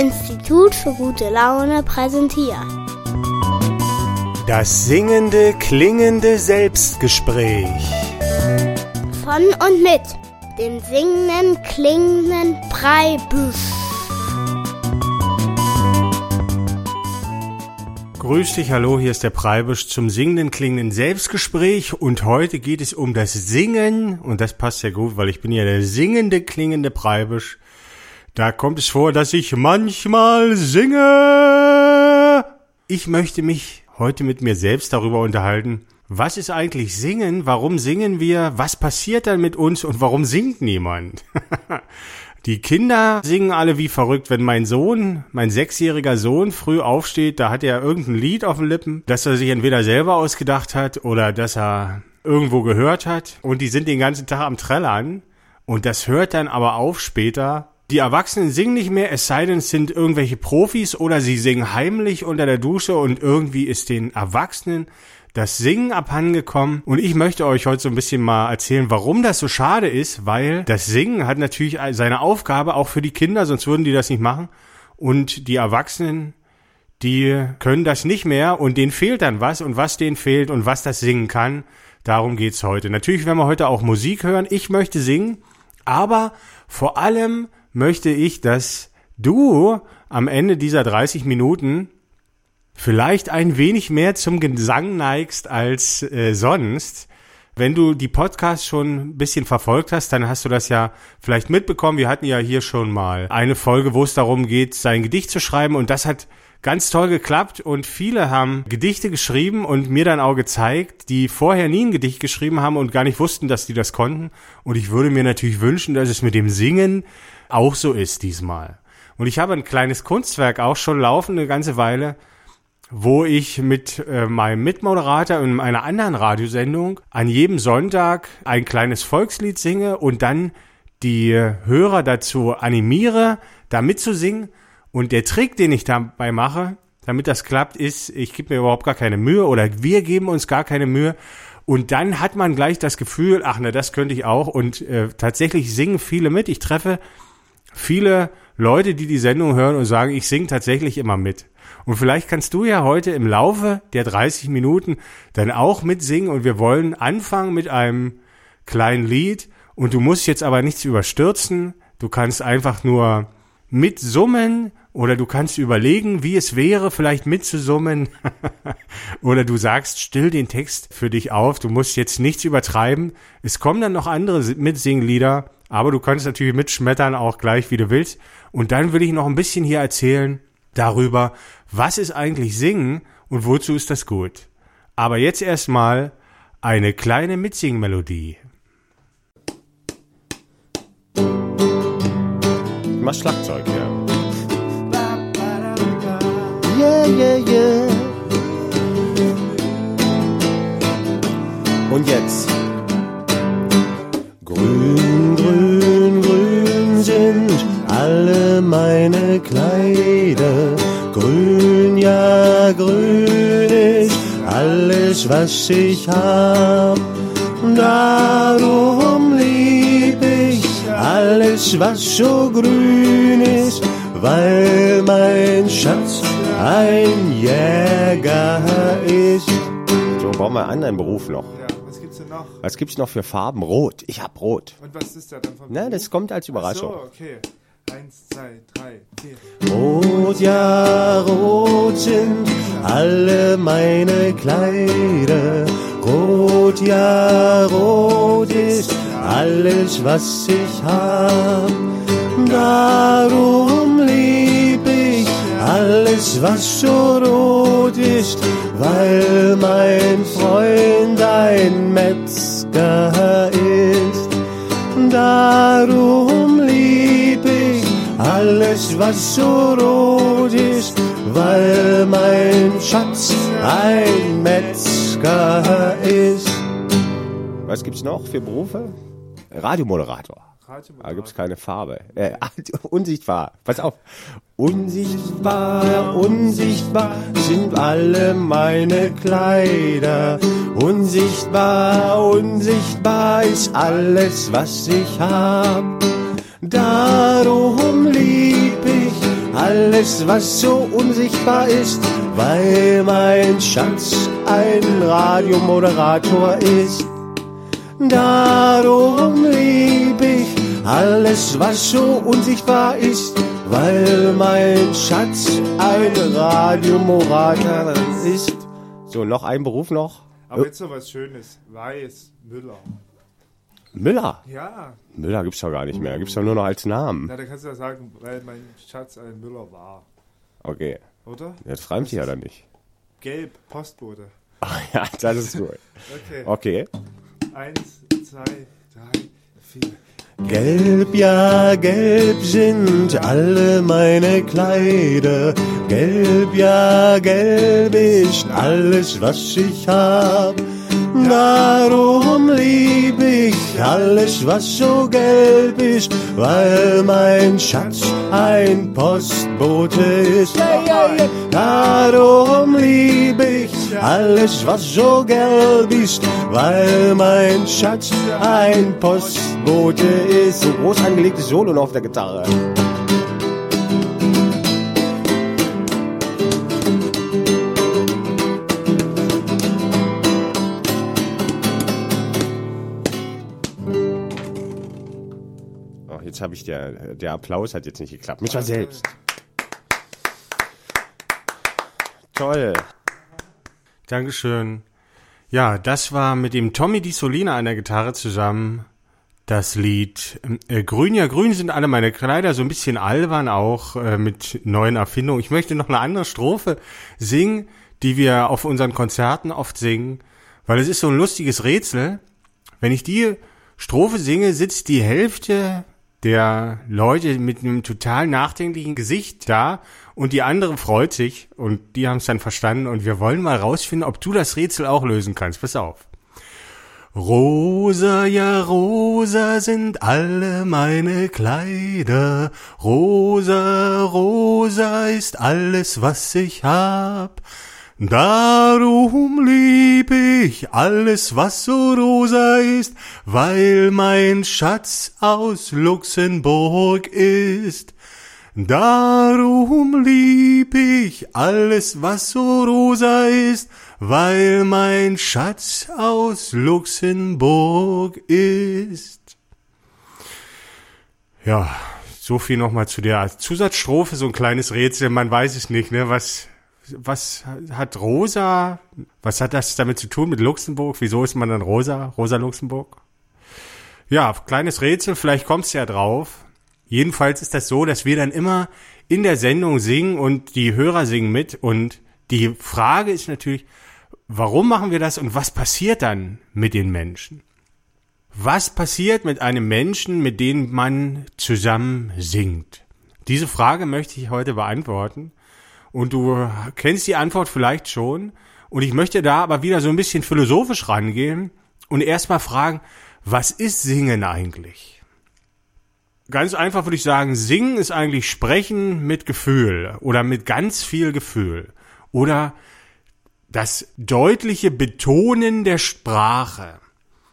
Institut für gute Laune präsentiert. Das singende, klingende Selbstgespräch. Von und mit dem singenden, klingenden Breibüsch. Grüß dich, hallo, hier ist der Preibisch zum singenden, klingenden Selbstgespräch und heute geht es um das Singen und das passt ja gut, weil ich bin ja der singende, klingende Preibisch. Da kommt es vor, dass ich manchmal singe. Ich möchte mich heute mit mir selbst darüber unterhalten. Was ist eigentlich Singen? Warum singen wir? Was passiert dann mit uns und warum singt niemand? Die Kinder singen alle wie verrückt. Wenn mein Sohn, mein sechsjähriger Sohn früh aufsteht, da hat er irgendein Lied auf den Lippen, das er sich entweder selber ausgedacht hat oder das er irgendwo gehört hat. Und die sind den ganzen Tag am Trällern. Und das hört dann aber auf später. Die Erwachsenen singen nicht mehr, es sei denn, es sind irgendwelche Profis oder sie singen heimlich unter der Dusche und irgendwie ist den Erwachsenen das Singen abhandengekommen. Und ich möchte euch heute so ein bisschen mal erzählen, warum das so schade ist, weil das Singen hat natürlich seine Aufgabe auch für die Kinder, sonst würden die das nicht machen. Und die Erwachsenen, die können das nicht mehr und denen fehlt dann was und was denen fehlt und was das Singen kann, darum geht's heute. Natürlich werden wir heute auch Musik hören, ich möchte singen, aber vor allem möchte ich, dass du am Ende dieser 30 Minuten vielleicht ein wenig mehr zum Gesang neigst als äh, sonst. Wenn du die Podcasts schon ein bisschen verfolgt hast, dann hast du das ja vielleicht mitbekommen. Wir hatten ja hier schon mal eine Folge, wo es darum geht, sein Gedicht zu schreiben und das hat ganz toll geklappt und viele haben Gedichte geschrieben und mir dann auch gezeigt, die vorher nie ein Gedicht geschrieben haben und gar nicht wussten, dass die das konnten. Und ich würde mir natürlich wünschen, dass es mit dem Singen auch so ist diesmal. Und ich habe ein kleines Kunstwerk auch schon laufen, eine ganze Weile, wo ich mit äh, meinem Mitmoderator in einer anderen Radiosendung an jedem Sonntag ein kleines Volkslied singe und dann die Hörer dazu animiere, da mitzusingen. Und der Trick, den ich dabei mache, damit das klappt, ist, ich gebe mir überhaupt gar keine Mühe oder wir geben uns gar keine Mühe. Und dann hat man gleich das Gefühl, ach ne, das könnte ich auch. Und äh, tatsächlich singen viele mit. Ich treffe viele Leute, die die Sendung hören und sagen, ich singe tatsächlich immer mit. Und vielleicht kannst du ja heute im Laufe der 30 Minuten dann auch mitsingen und wir wollen anfangen mit einem kleinen Lied und du musst jetzt aber nichts überstürzen. Du kannst einfach nur mitsummen oder du kannst überlegen, wie es wäre, vielleicht mitzusummen. oder du sagst still den Text für dich auf. Du musst jetzt nichts übertreiben. Es kommen dann noch andere Mitsinglieder, aber du kannst natürlich mitschmettern auch gleich, wie du willst. Und dann will ich noch ein bisschen hier erzählen darüber, was ist eigentlich Singen und wozu ist das gut. Aber jetzt erstmal eine kleine Mitsingmelodie. Ich mach Schlagzeug, ja. Yeah, yeah, yeah. Und jetzt. Alles, was ich hab. Darum lieb ich alles, was so grün ist, weil mein Schatz ein Jäger ist. So, brauchen wir einen anderen Beruf noch. Ja, was gibt's denn noch? Was gibt's noch für Farben? Rot. Ich hab Rot. Und was ist da dann von Na, das kommt als Überraschung. Ach so, okay. Eins, zwei, drei, vier. Rot, ja, rot sind alle meine Kleider. Rot, ja, rot ist alles, was ich hab. Darum lieb ich alles, was so rot ist, weil mein Freund ein Metzger ist. Darum alles, was so rot ist, weil mein Schatz ein Metzger ist. Was gibt's noch für Berufe? Radiomoderator. Da Radiomoderator. gibt's keine Farbe. Äh, unsichtbar. Pass auf. Unsichtbar, Unsichtbar sind alle meine Kleider. Unsichtbar, unsichtbar ist alles, was ich hab. Darum lieb ich alles was so unsichtbar ist, weil mein Schatz ein Radiomoderator ist. Darum lieb ich alles, was so unsichtbar ist, weil mein Schatz ein Radiomoderator ist. So, noch ein Beruf noch. Aber jetzt noch was Schönes. Weiß, Müller. Müller. Ja, Müller gibt's doch gar nicht mehr. Gibt's doch nur noch als Namen. na, da kannst du ja sagen, weil mein Schatz ein Müller war. Okay. Oder? Jetzt reimt sich ja dann nicht. Gelb, Postbote. Ach ja, das ist gut. Okay. Okay. Eins, zwei, drei, vier. Gelb, ja, gelb sind alle meine Kleider. Gelb, ja, gelb ist alles, was ich hab. Darum lieb ich alles, was so gelb ist, weil mein Schatz ein Postbote ist. Darum lieb ich alles, was so gelb ist, weil mein Schatz ein Postbote ist. So groß angelegtes Solo auf der Gitarre. Jetzt habe ich der, der Applaus hat jetzt nicht geklappt. Mich war selbst. Toll. Dankeschön. Ja, das war mit dem Tommy Di Solina an der Gitarre zusammen das Lied äh, Grün, ja grün sind alle meine Kleider, so ein bisschen albern auch äh, mit neuen Erfindungen. Ich möchte noch eine andere Strophe singen, die wir auf unseren Konzerten oft singen, weil es ist so ein lustiges Rätsel. Wenn ich die Strophe singe, sitzt die Hälfte der Leute mit einem total nachdenklichen Gesicht da und die andere freut sich und die haben es dann verstanden und wir wollen mal rausfinden, ob du das Rätsel auch lösen kannst. Pass auf. Rosa, ja rosa sind alle meine Kleider. Rosa, rosa ist alles, was ich hab. Darum lieb ich alles, was so rosa ist, weil mein Schatz aus Luxemburg ist. Darum lieb ich alles, was so rosa ist, weil mein Schatz aus Luxemburg ist. Ja, so viel nochmal zu der Zusatzstrophe, so ein kleines Rätsel, man weiß es nicht, ne, was, was hat Rosa, was hat das damit zu tun mit Luxemburg? Wieso ist man dann Rosa, Rosa Luxemburg? Ja, kleines Rätsel, vielleicht kommst du ja drauf. Jedenfalls ist das so, dass wir dann immer in der Sendung singen und die Hörer singen mit und die Frage ist natürlich, warum machen wir das und was passiert dann mit den Menschen? Was passiert mit einem Menschen, mit dem man zusammen singt? Diese Frage möchte ich heute beantworten. Und du kennst die Antwort vielleicht schon. Und ich möchte da aber wieder so ein bisschen philosophisch rangehen und erstmal fragen, was ist Singen eigentlich? Ganz einfach würde ich sagen, Singen ist eigentlich Sprechen mit Gefühl oder mit ganz viel Gefühl oder das deutliche Betonen der Sprache.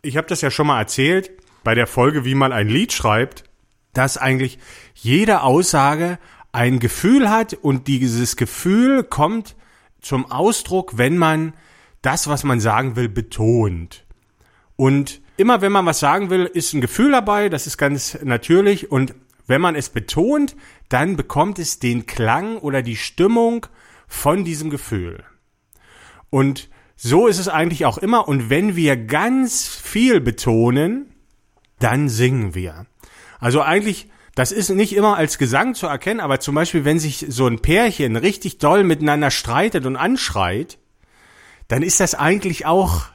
Ich habe das ja schon mal erzählt bei der Folge, wie man ein Lied schreibt, dass eigentlich jede Aussage ein Gefühl hat und dieses Gefühl kommt zum Ausdruck, wenn man das, was man sagen will, betont. Und immer wenn man was sagen will, ist ein Gefühl dabei, das ist ganz natürlich. Und wenn man es betont, dann bekommt es den Klang oder die Stimmung von diesem Gefühl. Und so ist es eigentlich auch immer. Und wenn wir ganz viel betonen, dann singen wir. Also eigentlich, das ist nicht immer als Gesang zu erkennen, aber zum Beispiel, wenn sich so ein Pärchen richtig doll miteinander streitet und anschreit, dann ist das eigentlich auch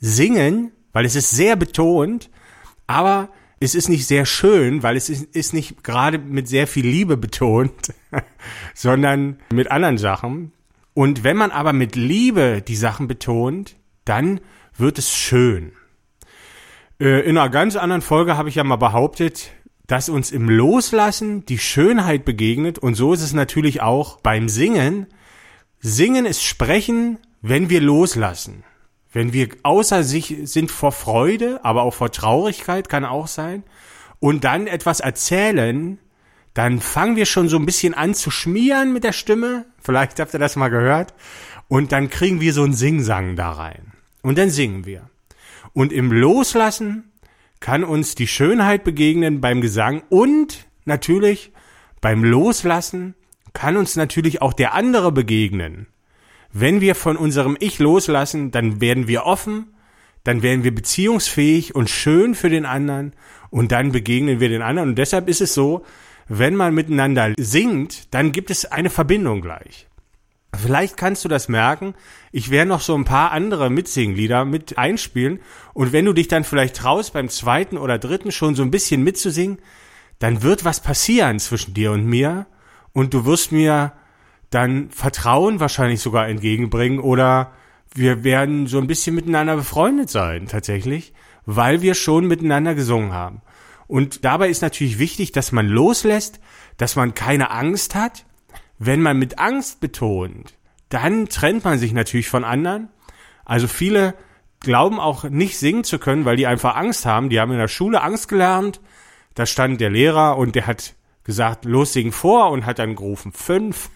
Singen, weil es ist sehr betont, aber es ist nicht sehr schön, weil es ist, ist nicht gerade mit sehr viel Liebe betont, sondern mit anderen Sachen. Und wenn man aber mit Liebe die Sachen betont, dann wird es schön. Äh, in einer ganz anderen Folge habe ich ja mal behauptet, dass uns im Loslassen die Schönheit begegnet und so ist es natürlich auch beim Singen. Singen ist Sprechen, wenn wir loslassen. Wenn wir außer sich sind vor Freude, aber auch vor Traurigkeit kann auch sein und dann etwas erzählen, dann fangen wir schon so ein bisschen an zu schmieren mit der Stimme. Vielleicht habt ihr das mal gehört. Und dann kriegen wir so einen Singsang da rein. Und dann singen wir. Und im Loslassen kann uns die Schönheit begegnen beim Gesang und natürlich beim Loslassen kann uns natürlich auch der andere begegnen. Wenn wir von unserem Ich loslassen, dann werden wir offen, dann werden wir beziehungsfähig und schön für den anderen und dann begegnen wir den anderen. Und deshalb ist es so, wenn man miteinander singt, dann gibt es eine Verbindung gleich. Vielleicht kannst du das merken. Ich werde noch so ein paar andere Mitsinglieder mit einspielen. Und wenn du dich dann vielleicht traust, beim zweiten oder dritten schon so ein bisschen mitzusingen, dann wird was passieren zwischen dir und mir. Und du wirst mir dann Vertrauen wahrscheinlich sogar entgegenbringen oder wir werden so ein bisschen miteinander befreundet sein, tatsächlich, weil wir schon miteinander gesungen haben. Und dabei ist natürlich wichtig, dass man loslässt, dass man keine Angst hat, wenn man mit Angst betont, dann trennt man sich natürlich von anderen. Also viele glauben auch nicht singen zu können, weil die einfach Angst haben. Die haben in der Schule Angst gelernt. Da stand der Lehrer und der hat gesagt, los sing vor und hat dann gerufen fünf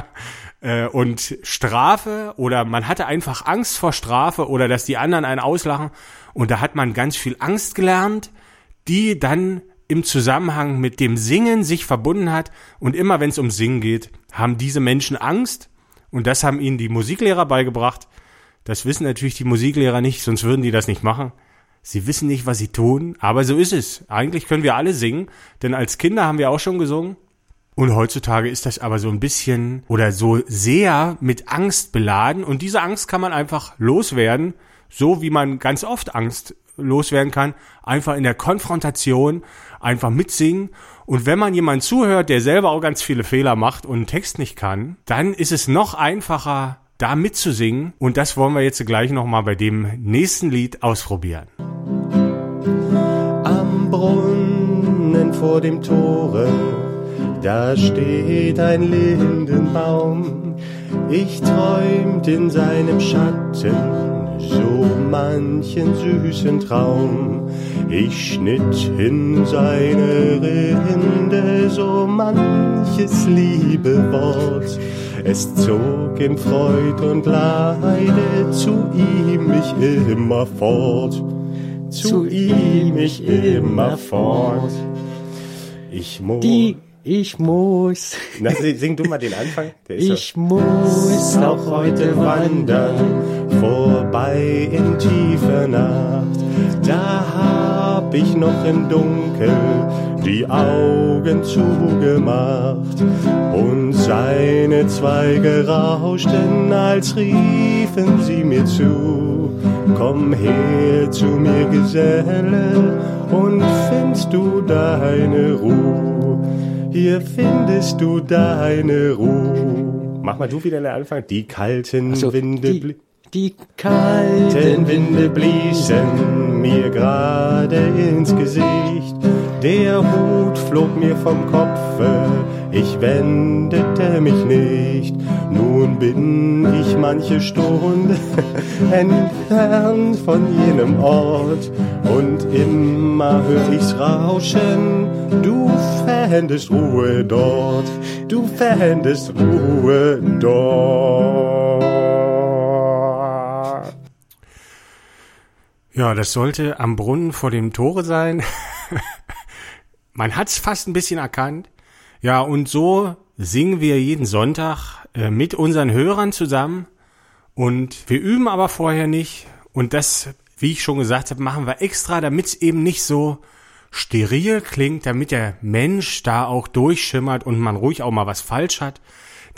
äh, und Strafe oder man hatte einfach Angst vor Strafe oder dass die anderen einen auslachen und da hat man ganz viel Angst gelernt, die dann im Zusammenhang mit dem Singen sich verbunden hat. Und immer wenn es um Singen geht, haben diese Menschen Angst. Und das haben ihnen die Musiklehrer beigebracht. Das wissen natürlich die Musiklehrer nicht, sonst würden die das nicht machen. Sie wissen nicht, was sie tun, aber so ist es. Eigentlich können wir alle singen, denn als Kinder haben wir auch schon gesungen. Und heutzutage ist das aber so ein bisschen oder so sehr mit Angst beladen. Und diese Angst kann man einfach loswerden, so wie man ganz oft Angst loswerden kann, einfach in der Konfrontation, einfach mitsingen. Und wenn man jemand zuhört, der selber auch ganz viele Fehler macht und einen Text nicht kann, dann ist es noch einfacher, da mitzusingen. Und das wollen wir jetzt gleich nochmal bei dem nächsten Lied ausprobieren. Am Brunnen vor dem Tore, da steht ein Lindenbaum. Ich träumt in seinem Schatten so manchen süßen Traum. Ich schnitt in seine Rinde so manches liebe Wort. Es zog in Freud und Leide zu ihm mich immer fort. Zu ihm mich immer fort. Ich muss. Die ich muss. Na, sing du mal den Anfang. ich muss auch heute wandern, vorbei in tiefer Nacht. Da hab ich noch im Dunkel die Augen zugemacht und seine Zweige rauschten, als riefen sie mir zu. Komm her zu mir, Geselle, und findest du deine Ruhe hier findest du deine Ruhe. Mach mal du wieder den Anfang. Die kalten so, Winde. Die, die kalten Winde bliesen mir gerade ins Gesicht. Der Hut flog mir vom Kopfe, ich wendete mich nicht. Nun bin ich manche Stunde entfernt von jenem Ort und immer hör ich's rauschen. Du fändest Ruhe dort, du fändest Ruhe dort. Ja, das sollte am Brunnen vor dem Tore sein. Man hat's fast ein bisschen erkannt. Ja, und so singen wir jeden Sonntag äh, mit unseren Hörern zusammen. Und wir üben aber vorher nicht. Und das, wie ich schon gesagt habe, machen wir extra, damit es eben nicht so steril klingt, damit der Mensch da auch durchschimmert und man ruhig auch mal was falsch hat.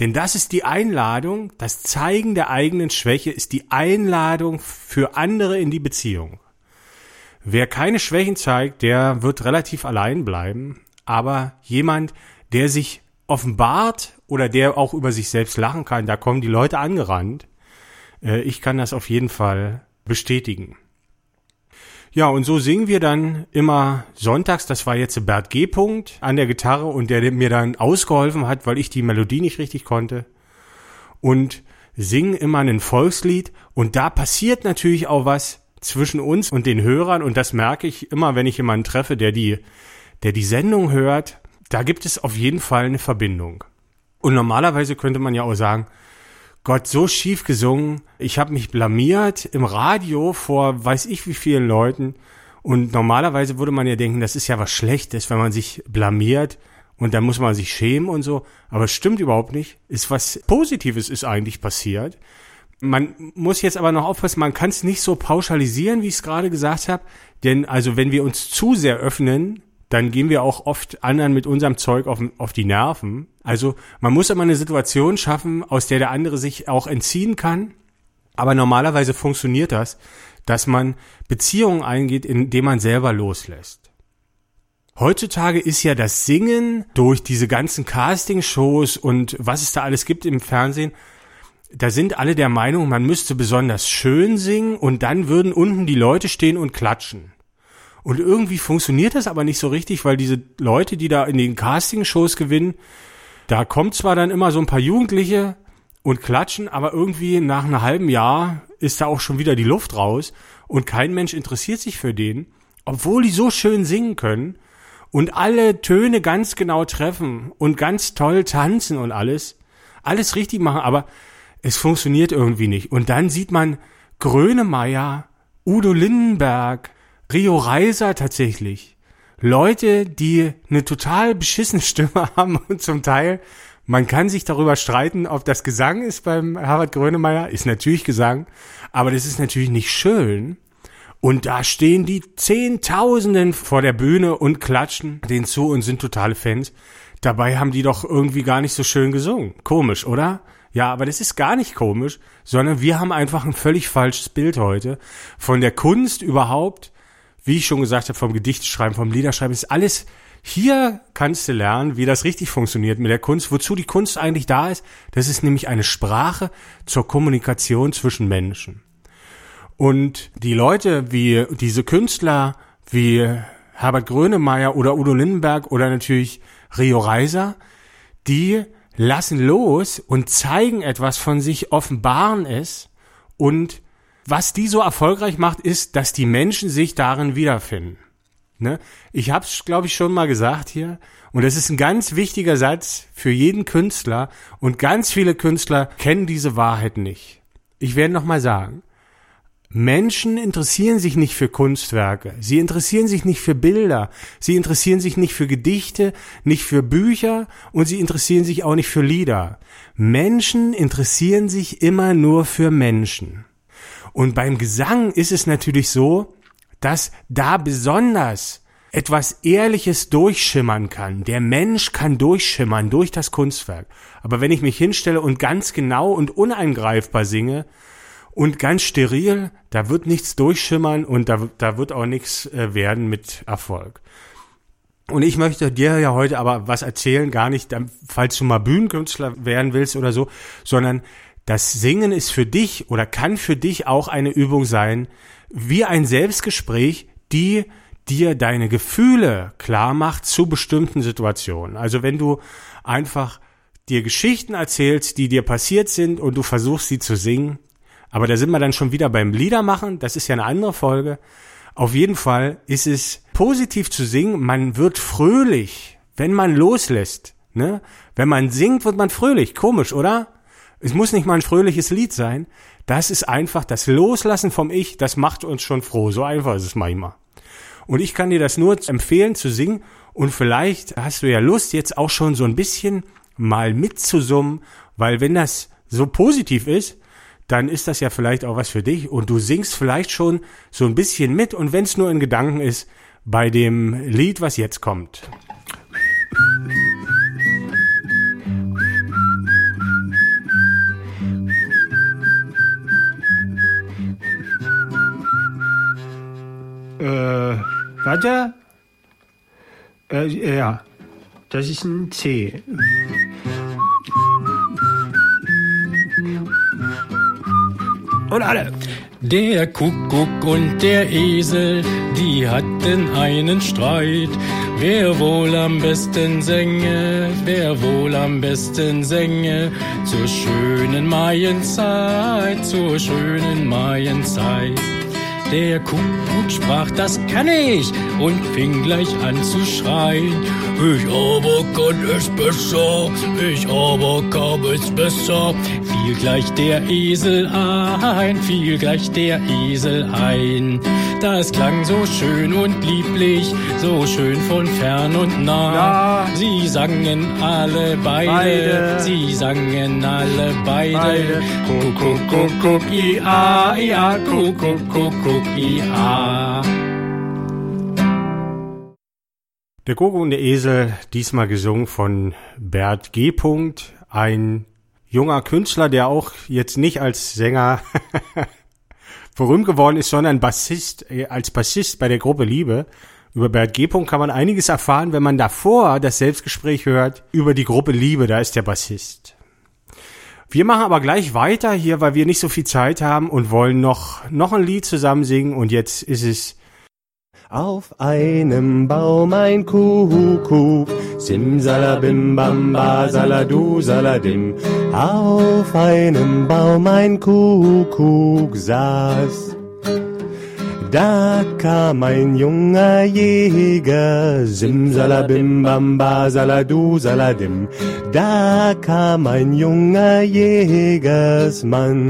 Denn das ist die Einladung, das Zeigen der eigenen Schwäche ist die Einladung für andere in die Beziehung. Wer keine Schwächen zeigt, der wird relativ allein bleiben, aber jemand, der sich offenbart oder der auch über sich selbst lachen kann, da kommen die Leute angerannt. Äh, ich kann das auf jeden Fall bestätigen. Ja, und so singen wir dann immer sonntags, das war jetzt Bert G. Punkt an der Gitarre und der mir dann ausgeholfen hat, weil ich die Melodie nicht richtig konnte. Und singen immer ein Volkslied und da passiert natürlich auch was zwischen uns und den Hörern und das merke ich immer, wenn ich jemanden treffe, der die, der die Sendung hört, da gibt es auf jeden Fall eine Verbindung. Und normalerweise könnte man ja auch sagen, Gott, so schief gesungen, ich habe mich blamiert im Radio vor weiß ich wie vielen Leuten. Und normalerweise würde man ja denken, das ist ja was Schlechtes, wenn man sich blamiert und dann muss man sich schämen und so. Aber es stimmt überhaupt nicht. Ist was Positives ist eigentlich passiert. Man muss jetzt aber noch aufpassen, man kann es nicht so pauschalisieren, wie ich es gerade gesagt habe. Denn also wenn wir uns zu sehr öffnen, dann gehen wir auch oft anderen mit unserem Zeug auf, auf die Nerven. Also man muss immer eine Situation schaffen, aus der der andere sich auch entziehen kann. Aber normalerweise funktioniert das, dass man Beziehungen eingeht, indem man selber loslässt. Heutzutage ist ja das Singen durch diese ganzen Castingshows und was es da alles gibt im Fernsehen, da sind alle der Meinung, man müsste besonders schön singen und dann würden unten die Leute stehen und klatschen. Und irgendwie funktioniert das aber nicht so richtig, weil diese Leute, die da in den Castingshows gewinnen, da kommt zwar dann immer so ein paar Jugendliche und klatschen, aber irgendwie nach einem halben Jahr ist da auch schon wieder die Luft raus und kein Mensch interessiert sich für den, obwohl die so schön singen können und alle Töne ganz genau treffen und ganz toll tanzen und alles, alles richtig machen, aber es funktioniert irgendwie nicht. Und dann sieht man Grönemeyer, Udo Lindenberg, Rio Reiser tatsächlich. Leute, die eine total beschissene Stimme haben und zum Teil, man kann sich darüber streiten, ob das Gesang ist beim Harvard Grönemeyer, ist natürlich Gesang, aber das ist natürlich nicht schön. Und da stehen die Zehntausenden vor der Bühne und klatschen den zu und sind totale Fans. Dabei haben die doch irgendwie gar nicht so schön gesungen. Komisch, oder? Ja, aber das ist gar nicht komisch, sondern wir haben einfach ein völlig falsches Bild heute von der Kunst überhaupt. Wie ich schon gesagt habe, vom Gedichtschreiben, vom Liederschreiben ist alles hier kannst du lernen, wie das richtig funktioniert mit der Kunst, wozu die Kunst eigentlich da ist. Das ist nämlich eine Sprache zur Kommunikation zwischen Menschen. Und die Leute wie diese Künstler wie Herbert Grönemeyer oder Udo Lindenberg oder natürlich Rio Reiser, die lassen los und zeigen etwas von sich, offenbaren es und was die so erfolgreich macht, ist, dass die Menschen sich darin wiederfinden. Ne? Ich habe es, glaube ich, schon mal gesagt hier. Und das ist ein ganz wichtiger Satz für jeden Künstler. Und ganz viele Künstler kennen diese Wahrheit nicht. Ich werde noch mal sagen. Menschen interessieren sich nicht für Kunstwerke. Sie interessieren sich nicht für Bilder. Sie interessieren sich nicht für Gedichte, nicht für Bücher und sie interessieren sich auch nicht für Lieder. Menschen interessieren sich immer nur für Menschen. Und beim Gesang ist es natürlich so, dass da besonders etwas Ehrliches durchschimmern kann. Der Mensch kann durchschimmern durch das Kunstwerk. Aber wenn ich mich hinstelle und ganz genau und uneingreifbar singe, und ganz steril, da wird nichts durchschimmern und da, da wird auch nichts äh, werden mit Erfolg. Und ich möchte dir ja heute aber was erzählen, gar nicht, falls du mal Bühnenkünstler werden willst oder so, sondern das Singen ist für dich oder kann für dich auch eine Übung sein, wie ein Selbstgespräch, die dir deine Gefühle klar macht zu bestimmten Situationen. Also wenn du einfach dir Geschichten erzählst, die dir passiert sind und du versuchst sie zu singen, aber da sind wir dann schon wieder beim Liedermachen. Das ist ja eine andere Folge. Auf jeden Fall ist es positiv zu singen. Man wird fröhlich, wenn man loslässt. Ne? Wenn man singt, wird man fröhlich. Komisch, oder? Es muss nicht mal ein fröhliches Lied sein. Das ist einfach das Loslassen vom Ich. Das macht uns schon froh. So einfach ist es manchmal. Und ich kann dir das nur empfehlen zu singen. Und vielleicht hast du ja Lust, jetzt auch schon so ein bisschen mal mitzusummen, weil wenn das so positiv ist, dann ist das ja vielleicht auch was für dich und du singst vielleicht schon so ein bisschen mit und wenn es nur in Gedanken ist, bei dem Lied, was jetzt kommt. Äh, warte. Äh, ja, das ist ein C. Und alle. Der Kuckuck und der Esel, die hatten einen Streit. Wer wohl am besten sänge, wer wohl am besten sänge, zur schönen Maienzeit, zur schönen Maienzeit. Der Kuckuck sprach, das kann ich und fing gleich an zu schreien. Ich aber kann es besser, ich aber kann es besser. Fiel gleich der Esel ein, fiel gleich der Esel ein. Das klang so schön und lieblich, so schön von fern und nah. Sie sangen alle beide, Beide. sie sangen alle beide. Beide. Kuckuck, kuckuck, ia, ia, kuckuck, kuckuck, ia. Der Gogo und der Esel, diesmal gesungen von Bert G. Ein junger Künstler, der auch jetzt nicht als Sänger berühmt geworden ist, sondern Bassist, äh, als Bassist bei der Gruppe Liebe. Über Bert G. Kann man einiges erfahren, wenn man davor das Selbstgespräch hört über die Gruppe Liebe, da ist der Bassist. Wir machen aber gleich weiter hier, weil wir nicht so viel Zeit haben und wollen noch, noch ein Lied zusammen singen und jetzt ist es Auf einem Baum ein Kuckuck, Simsalabim bamba saladu saladim. Auf einem Baum ein Kuckuck saß. Da kam ein junger Jäger, Simsalabim bamba saladu saladim. Da kam ein junger Jägersmann,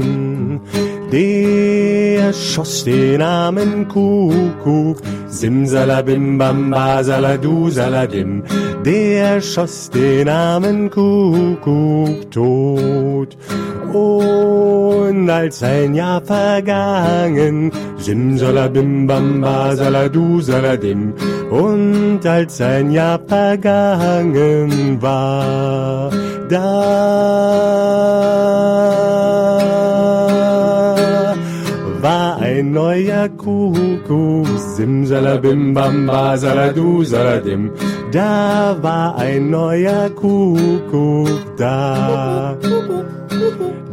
der schoss den armen Kuckuck, Simsalabim bamba saladu saladim. Der schoss den armen Kuckuck tot. Und als ein Jahr vergangen, Simsalabim bamba saladu saladim. Und als ein Jahr vergangen war, da neuer Kuckuck, Simsalabim bamba saladu saladim. Da war ein neuer Kuckuck da.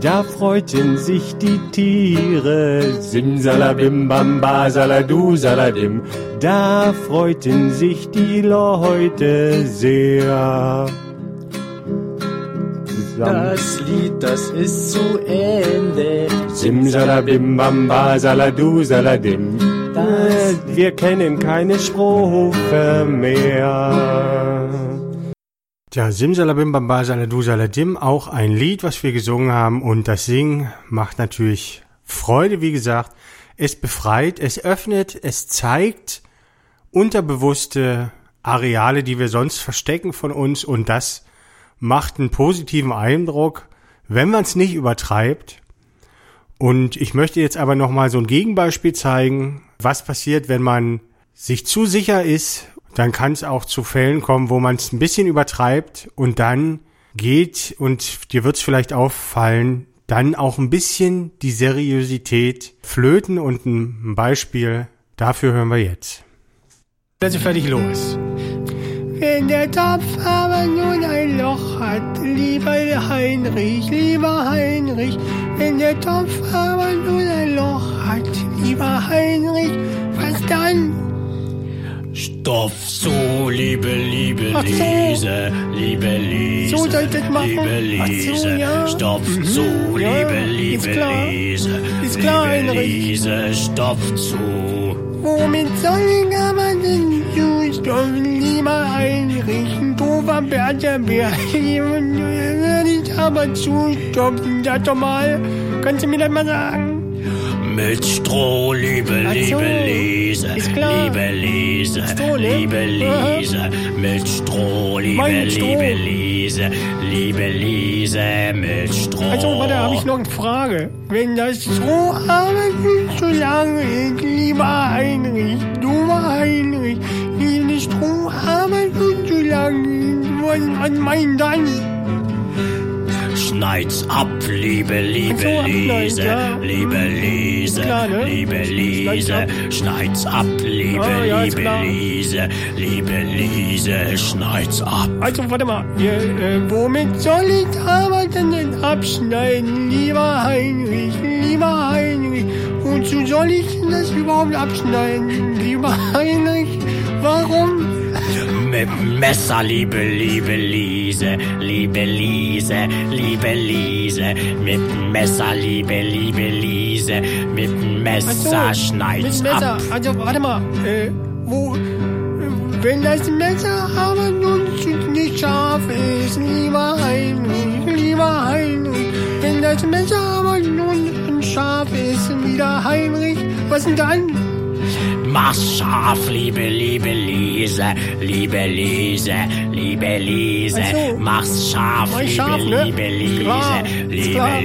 Da freuten sich die Tiere, Simsalabim bamba saladu saladim. Da freuten sich die Leute sehr. Das Lied, das ist zu Ende. Simsalabim bamba saladu saladim. Das Wir kennen keine Strophe mehr. Tja, Simsalabim Bamba Saladu Saladim, auch ein Lied, was wir gesungen haben und das Singen macht natürlich Freude, wie gesagt. Es befreit, es öffnet, es zeigt unterbewusste Areale, die wir sonst verstecken von uns und das macht einen positiven Eindruck, wenn man es nicht übertreibt. Und ich möchte jetzt aber nochmal so ein Gegenbeispiel zeigen, was passiert, wenn man sich zu sicher ist, dann kann es auch zu Fällen kommen, wo man es ein bisschen übertreibt und dann geht, und dir wird es vielleicht auffallen, dann auch ein bisschen die Seriosität flöten und ein Beispiel dafür hören wir jetzt. Also fertig los. Wenn der Topf aber nun ein Loch hat, lieber Heinrich, lieber Heinrich, wenn der Topf aber nun ein Loch hat, lieber Heinrich, was dann? Stoff so, liebe, liebe Ach so. Lise, liebe Lise, So soll das machen? liebe Ach so, Lise, ja. Stoff Mhm. zu, Ja, liebe, ist liebe klar. Lise, Ist klar, liebe Heinrich. Lise, Stoff zu. Womit soll ich aber denn zustoffen, lieber Heinrich, ein doofer Bertha-Bär, würde ich aber zustopfen, sag doch mal, kannst du mir das mal sagen? Mit Stroh, liebe, so, liebe Lise, ist klar. liebe Lise, Stroh, ne? liebe Aha. Lise, mit Stroh, liebe, Mein Stroh. liebe Lise, liebe Lise, mit Stroh. Also, warte, habe ich noch eine Frage. Wenn das so aber nicht so lange ist, lieber Heinrich, dummer Heinrich, diese Stroharbeit nicht so lange, was, was meint dann? Schneid's ab, liebe, liebe so, Lise, ja. liebe Lise, Klar, ne? liebe Lise, ab. schneid's ab, liebe, Ah, ja, liebe. Lise, liebe Lise, schneid's ab. Also, warte mal, ja, äh, womit soll ich aber denn denn abschneiden, lieber Heinrich, lieber Heinrich? Wozu soll ich denn das überhaupt abschneiden, lieber Heinrich? Warum? Mit Messer, liebe, liebe Liese, liebe Liese, liebe Liese. Mit Messer, liebe, liebe Liese, mit Messer schneid's mit Messer. ab. Also, warte mal. Äh, wo, wenn das Messer aber nun nicht scharf ist, lieber Heinrich, lieber Heinrich. Wenn das Messer aber nun scharf ist, wieder Heinrich, was denn dann? Mach's scharf, liebe, liebe Liese, liebe Liese, liebe Liese. Ach so. Mach's scharf, liebe, scharf, ne? liebe Liese, Klar, liebe klar.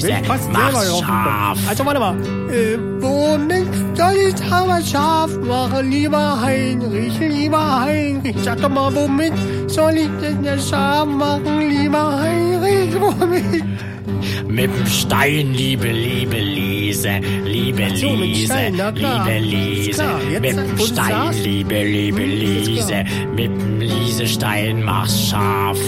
Selber Mach's scharf. Also warte mal. Äh, womit soll ich aber scharf machen, lieber Heinrich, lieber Heinrich? Sag doch mal, womit soll ich denn das scharf machen, lieber Heinrich? Womit? Mit dem Stein, liebe, liebe Liese, liebe so, Liese, Stein, na klar. liebe Liese. Mit dem Stein, liebe, liebe Hm, Liese, mit dem Liesestein mach's scharf.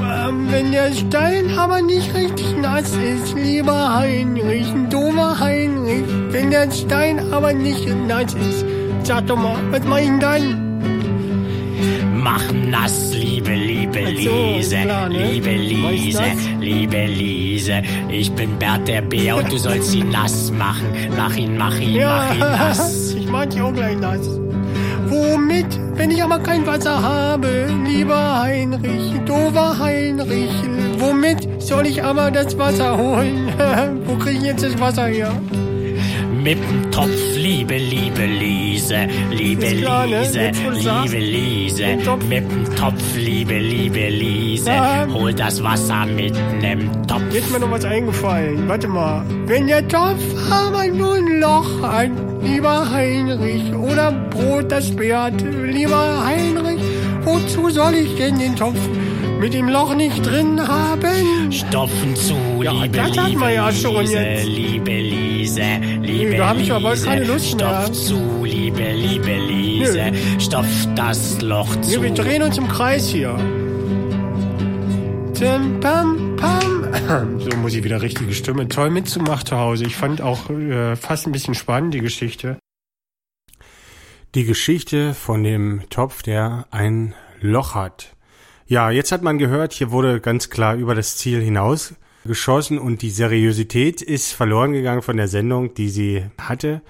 Ähm, wenn der Stein aber nicht richtig nass ist, lieber Heinrich, ein doofer Heinrich. Wenn der Stein aber nicht nass ist, sag doch mal, was mach ich denn dann? Mach nass, liebe, liebe Liese, klar, ne? liebe Mach ich Liese, liebe Liese. Ich bin Bert der Bär und du sollst ihn nass machen. Mach ihn, mach ihn, mach ihn nass. ich mag die auch gleich nass. Womit, wenn ich aber kein Wasser habe, lieber Heinrich, doofer Heinrich, womit soll ich aber das Wasser holen? Wo krieg ich jetzt das Wasser her? Mit dem Topf, liebe, liebe Liese, liebe klar? Liese, liebe Liese. Mit dem Topf. Liebe, liebe Liese. Ja. Hol das Wasser mit nem Topf. Jetzt ist mir noch was eingefallen. Warte mal. Wenn der Topf aber nur ein Loch hat, lieber Heinrich, oder Brot das sperrt, lieber Heinrich, wozu soll ich denn den Topf mit dem Loch nicht drin haben? Stopfen zu, Ja, liebe, das hat liebe man ja schon Liese, jetzt. liebe Liese, liebe da hab ich aber keine Lust mehr. Stopf zu, liebe, liebe Liese. Stopf das Loch Ja, zu. wir drehen uns im Kreis hier. Tim, pam, pam. So muss ich wieder richtige Stimme. Toll mitzumachen zu Hause. Ich fand auch äh, fast ein bisschen spannend, die Geschichte. Die Geschichte von dem Topf, der ein Loch hat. Ja, jetzt hat man gehört, hier wurde ganz klar über das Ziel hinaus geschossen und die Seriosität ist verloren gegangen von der Sendung, die sie hatte.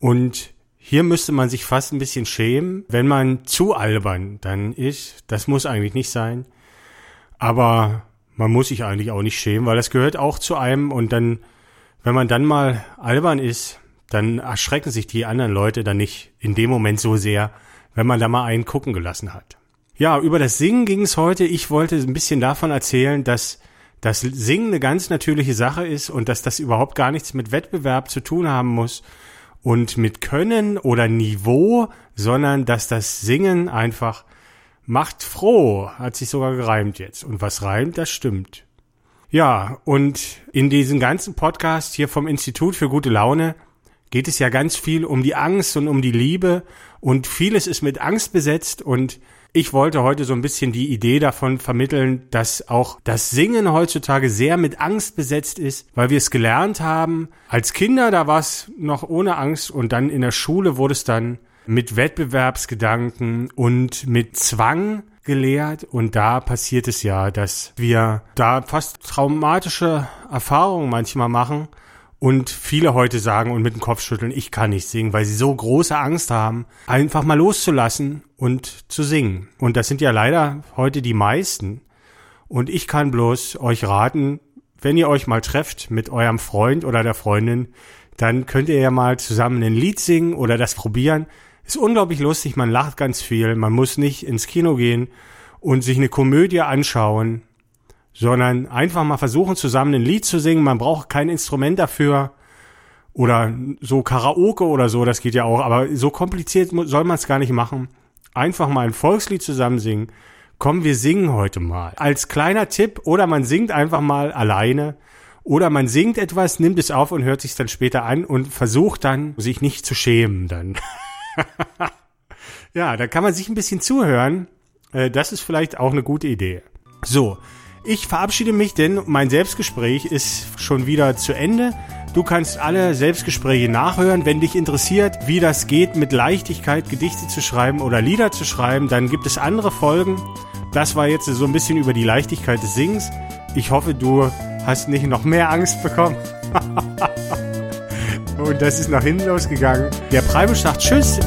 Und hier müsste man sich fast ein bisschen schämen, wenn man zu albern dann ist. Das muss eigentlich nicht sein. Aber man muss sich eigentlich auch nicht schämen, weil das gehört auch zu einem und dann, wenn man dann mal albern ist, dann erschrecken sich die anderen Leute dann nicht in dem Moment so sehr, wenn man da mal einen gucken gelassen hat. Ja, über das Singen ging es heute. Ich wollte ein bisschen davon erzählen, dass das Singen eine ganz natürliche Sache ist und dass das überhaupt gar nichts mit Wettbewerb zu tun haben muss und mit Können oder Niveau, sondern dass das Singen einfach macht froh, hat sich sogar gereimt jetzt. Und was reimt, das stimmt. Ja, und in diesem ganzen Podcast hier vom Institut für gute Laune geht es ja ganz viel um die Angst und um die Liebe und vieles ist mit Angst besetzt und ich wollte heute so ein bisschen die Idee davon vermitteln, dass auch das Singen heutzutage sehr mit Angst besetzt ist, weil wir es gelernt haben. Als Kinder, da war es noch ohne Angst und dann in der Schule wurde es dann mit Wettbewerbsgedanken und mit Zwang gelehrt und da passiert es ja, dass wir da fast traumatische Erfahrungen manchmal machen und viele heute sagen und mit dem Kopf schütteln, ich kann nicht singen, weil sie so große Angst haben, einfach mal loszulassen und zu singen. Und das sind ja leider heute die meisten. Und ich kann bloß euch raten, wenn ihr euch mal trefft mit eurem Freund oder der Freundin, dann könnt ihr ja mal zusammen ein Lied singen oder das probieren. Ist unglaublich lustig, man lacht ganz viel, man muss nicht ins Kino gehen und sich eine Komödie anschauen, sondern einfach mal versuchen, zusammen ein Lied zu singen. Man braucht kein Instrument dafür oder so Karaoke oder so, das geht ja auch, aber so kompliziert soll man es gar nicht machen. Einfach mal ein Volkslied zusammen singen. Komm, wir singen heute mal. Als kleiner Tipp oder man singt einfach mal alleine oder man singt etwas, nimmt es auf und hört sich dann später an und versucht dann, sich nicht zu schämen dann. ja, da kann man sich ein bisschen zuhören. Äh, Das ist vielleicht auch eine gute Idee. So, ich verabschiede mich, denn mein Selbstgespräch ist schon wieder zu Ende. Du kannst alle Selbstgespräche nachhören. Wenn dich interessiert, wie das geht, mit Leichtigkeit Gedichte zu schreiben oder Lieder zu schreiben, dann gibt es andere Folgen. Das war jetzt so ein bisschen über die Leichtigkeit des Singens. Ich hoffe, du hast nicht noch mehr Angst bekommen. Und das ist nach hinten losgegangen. Der Preibisch sagt Tschüss.